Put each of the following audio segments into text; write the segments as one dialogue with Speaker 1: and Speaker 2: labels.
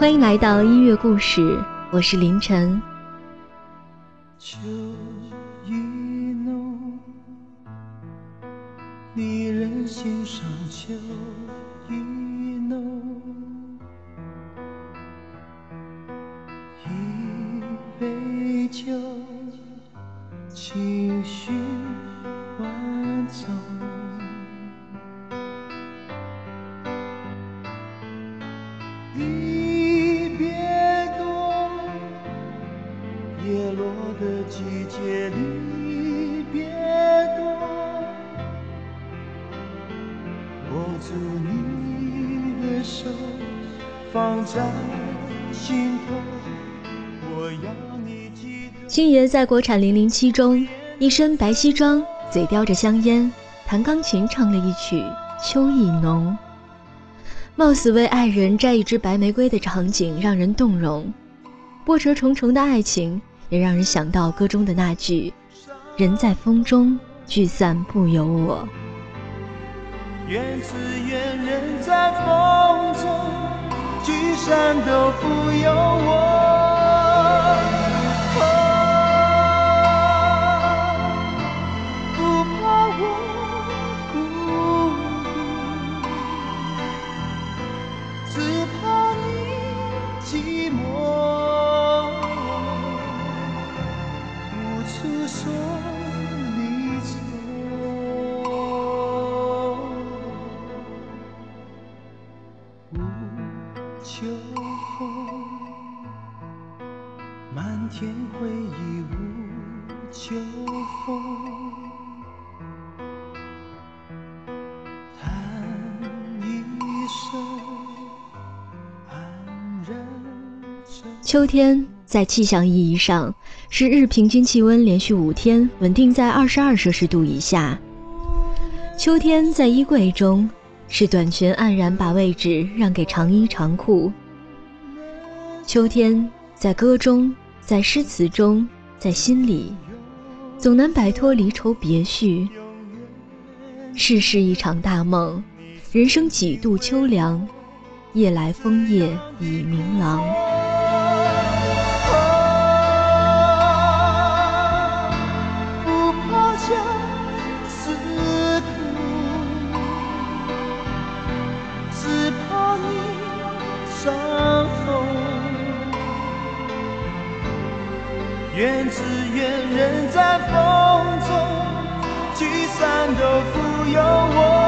Speaker 1: 欢迎来到音乐故事，我是凌晨。
Speaker 2: 秋意浓，离人心上。秋意浓，一杯酒，情绪万种。个季节里。住你的手，放在心头。我要你记得
Speaker 1: 星爷在国产《零零七》中，一身白西装，嘴叼着香烟，弹钢琴唱了一曲《秋意浓》，冒死为爱人摘一支白玫瑰的场景让人动容，波折重重的爱情也让人想到歌中的那句：“人在风中，聚散不由我。”
Speaker 2: 愿只愿人在风中，聚散都不由我。
Speaker 1: 无秋天在气象意义上是日平均气温连续五天稳定在二十二摄氏度以下。秋天在衣柜中是短裙黯然把位置让给长衣长裤。秋天在歌中，在诗词中，在心里，总难摆脱离愁别绪。世事一场大梦，人生几度秋凉，夜来风叶已明朗。
Speaker 2: 怨只愿人在风中，聚散都不由我。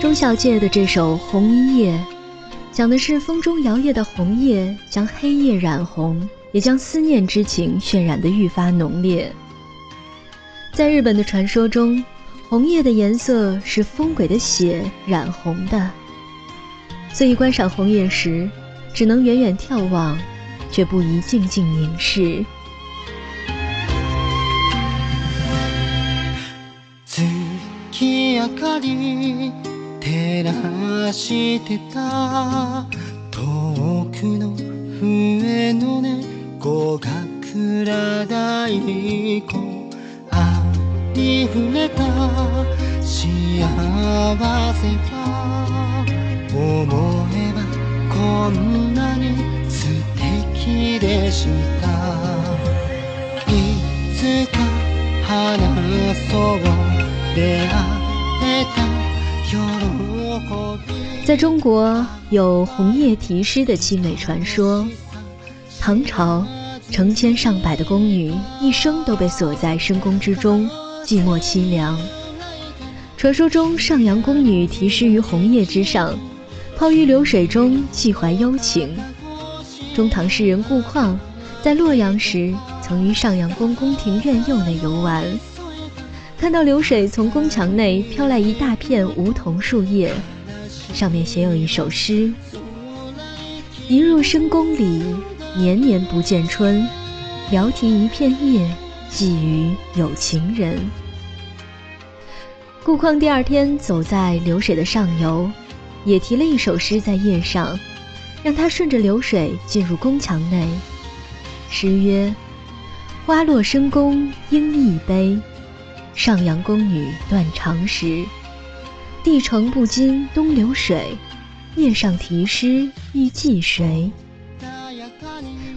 Speaker 1: 中小姐的这首《红衣夜》，讲的是风中摇曳的红叶将黑夜染红，也将思念之情渲染得愈发浓烈。在日本的传说中，红叶的颜色是风鬼的血染红的，所以观赏红叶时，只能远远眺望，却不宜静静凝视。
Speaker 2: 光照らしてた。遠くの笛の音語学ら太鼓ありふれた幸せは思えばこんなに素敵でした。いつか話そう。出会
Speaker 1: 在中国有红叶题诗的凄美传说。唐朝，成千上百的宫女一生都被锁在深宫之中，寂寞凄凉。传说中，上阳宫女题诗于红叶之上，泡于流水中，寄怀幽情。中唐诗人顾况在洛阳时，曾于上阳宫宫廷院右内游玩，看到流水从宫墙内飘来一大片梧桐树叶。上面写有一首诗：“一入深宫里，年年不见春。聊题一片叶，寄予有情人。”顾况第二天走在流水的上游，也提了一首诗在叶上，让他顺着流水进入宫墙内。诗曰：“花落深宫应一杯，上阳宫女断肠时。”帝城不经东流水，叶上题诗欲寄谁？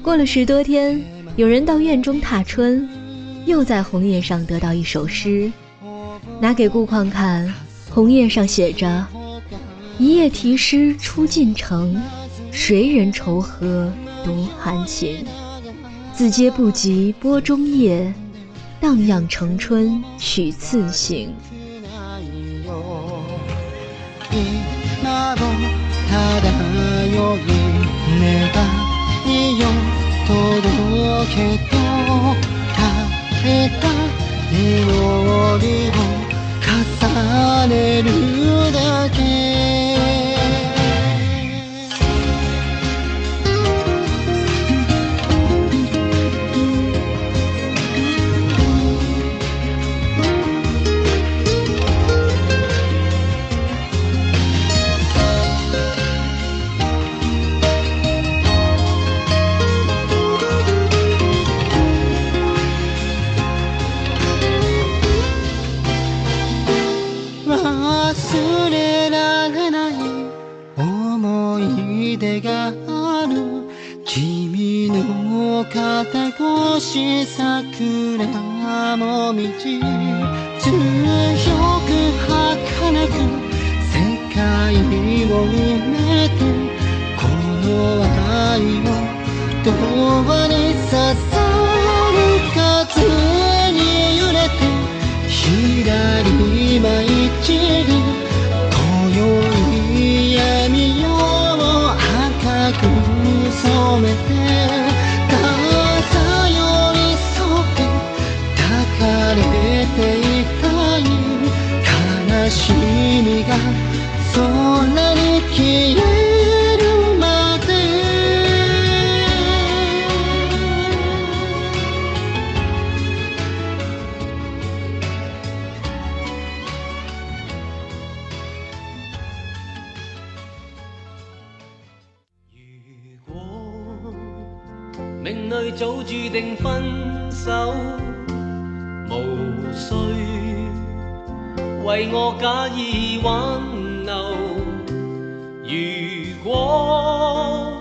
Speaker 1: 过了十多天，有人到院中踏春，又在红叶上得到一首诗，拿给顾况看。红叶上写着：“一夜题诗出晋城，谁人愁和独含情？字皆不及波中叶，荡漾成春取次行。”
Speaker 2: 今も漂う願いを届けと枯れた祈りを重ねるだけ
Speaker 3: 早注定分手，无需为我假意挽留。如果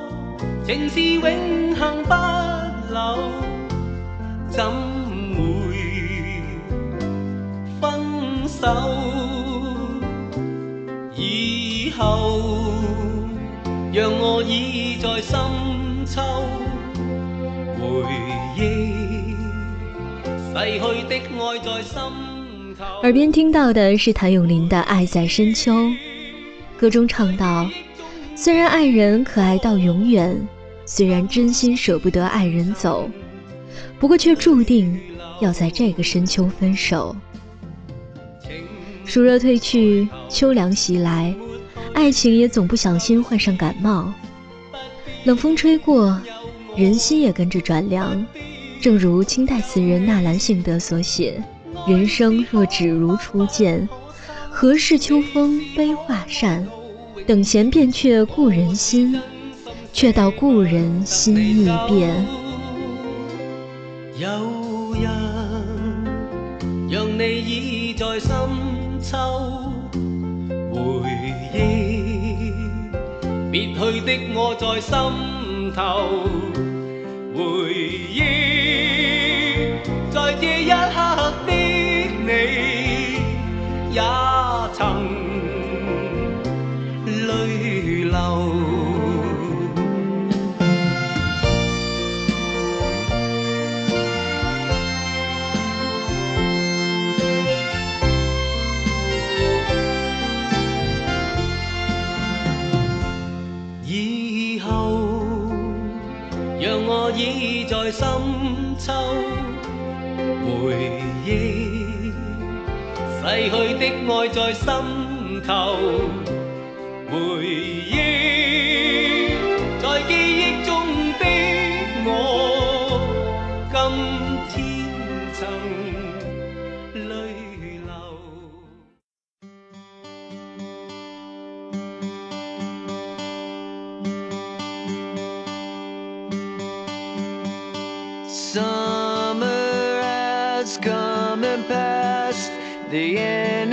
Speaker 3: 情是永恒不朽，怎会分手？以后。讓我倚在深秋，
Speaker 1: 耳边听到的是谭咏麟的《爱在深秋》，歌中唱道：“虽然爱人可爱到永远，虽然真心舍不得爱人走，不过却注定要在这个深秋分手。暑热退去，秋凉袭来。”爱情也总不小心患上感冒，冷风吹过，人心也跟着转凉。正如清代词人纳兰性德所写：“人生若只如初见，何事秋风悲画扇？等闲变却故人心，却道故人心易变。”
Speaker 3: 有人让你倚在深秋回忆，别去的我在心回忆，在这一刻的爱在心
Speaker 4: 头。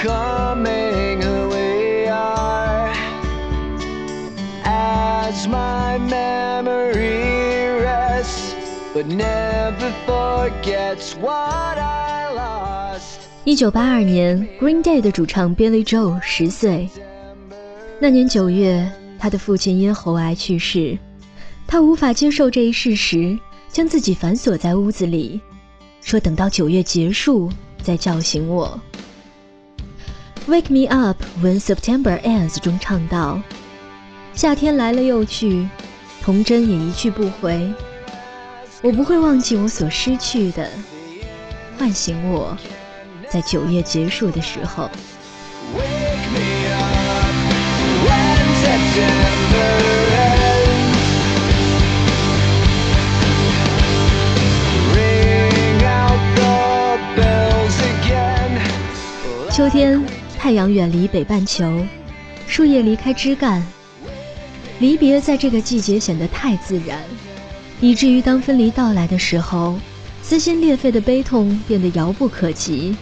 Speaker 4: Becoming who we are. As my memory rests, but never forgets what I lost.
Speaker 1: 一九八二年，Green Day 的主唱 Billy joe 十岁。那年九月，他的父亲因喉癌去世，他无法接受这一事实，将自己反锁在屋子里，说等到九月结束再叫醒我。Wake me up when September ends 中唱道：“夏天来了又去，童真也一去不回。我不会忘记我所失去的，唤醒我。”在九月结束的时候.
Speaker 4: Ring out the bells again.
Speaker 1: 秋天，太阳远离北半球，树叶离开枝干，离别在这个季节显得太自然，以至于当分离到来的时候，撕心裂肺的悲痛变得遥不可及。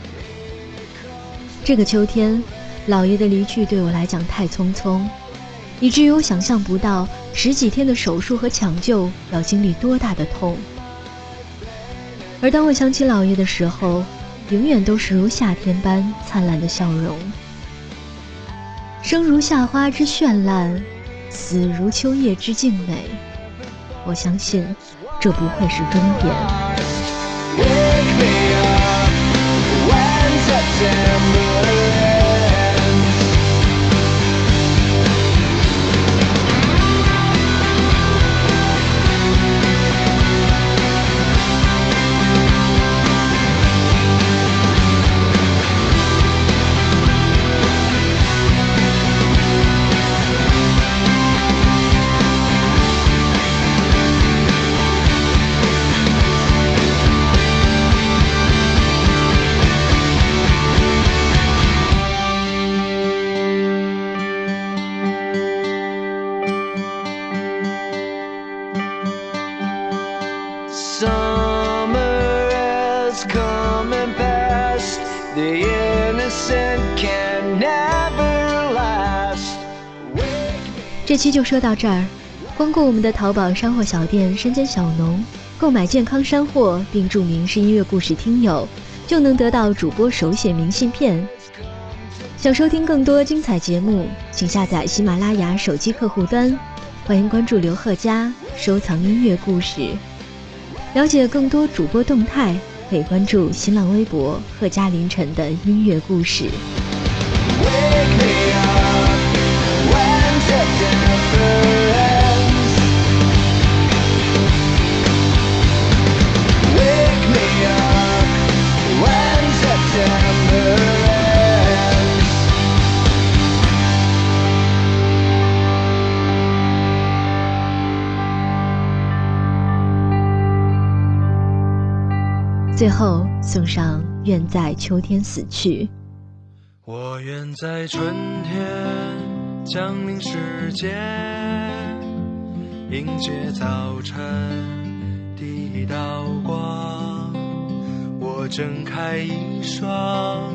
Speaker 1: 这个秋天，姥爷的离去对我来讲太匆匆，以至于我想象不到十几天的手术和抢救要经历多大的痛。而当我想起姥爷的时候，永远都是如夏天般灿烂的笑容。生如夏花之绚烂，死如秋叶之静美。我相信，这不会是终点。这期就说到这儿。光顾我们的淘宝山货小店“山间小农”，购买健康山货并注明是音乐故事听友，就能得到主播手写明信片。想收听更多精彩节目，请下载喜马拉雅手机客户端。欢迎关注刘贺佳，收藏音乐故事。了解更多主播动态，可以关注新浪微博“贺嘉凌晨”的音乐故事。最后送上《愿在秋天死去》。
Speaker 5: 我愿在春天降临世间，迎接早晨第一道光。我睁开一双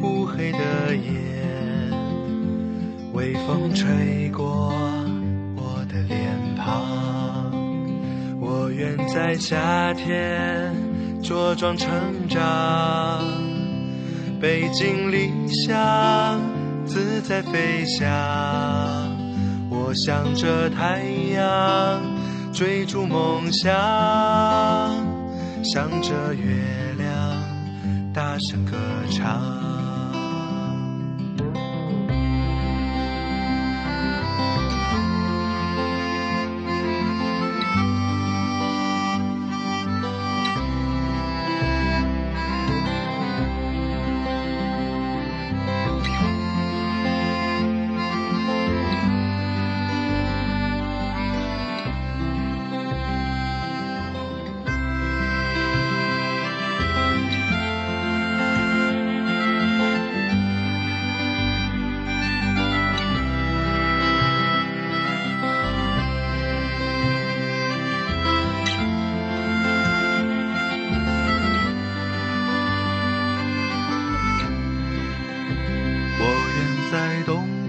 Speaker 5: 乌黑的眼，微风吹过我的脸庞。我愿在夏天茁壮成长。背井离乡，在飞翔。我向着太阳，追逐梦想，向着月亮，大声歌唱。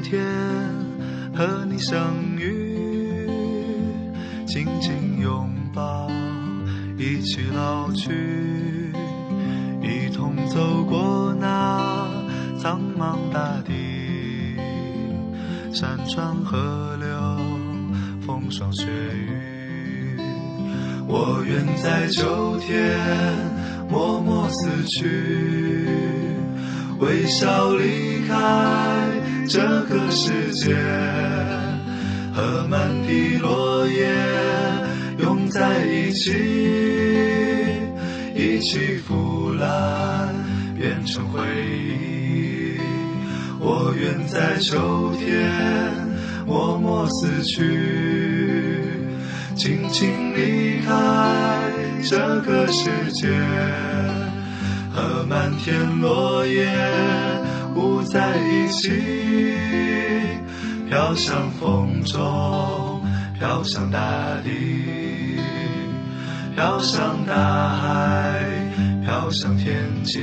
Speaker 5: 天和你相遇，紧紧拥抱，一起老去，一同走过那苍茫大地，山川河流，风霜雪雨。我愿在秋天默默死去。微笑离开这个世界，和满地落叶拥在一起，一起腐烂变成回忆。我愿在秋天默默死去，轻轻离开这个世界。和满天落叶不在一起，飘向风中，飘向大地，飘向大海，飘向天际。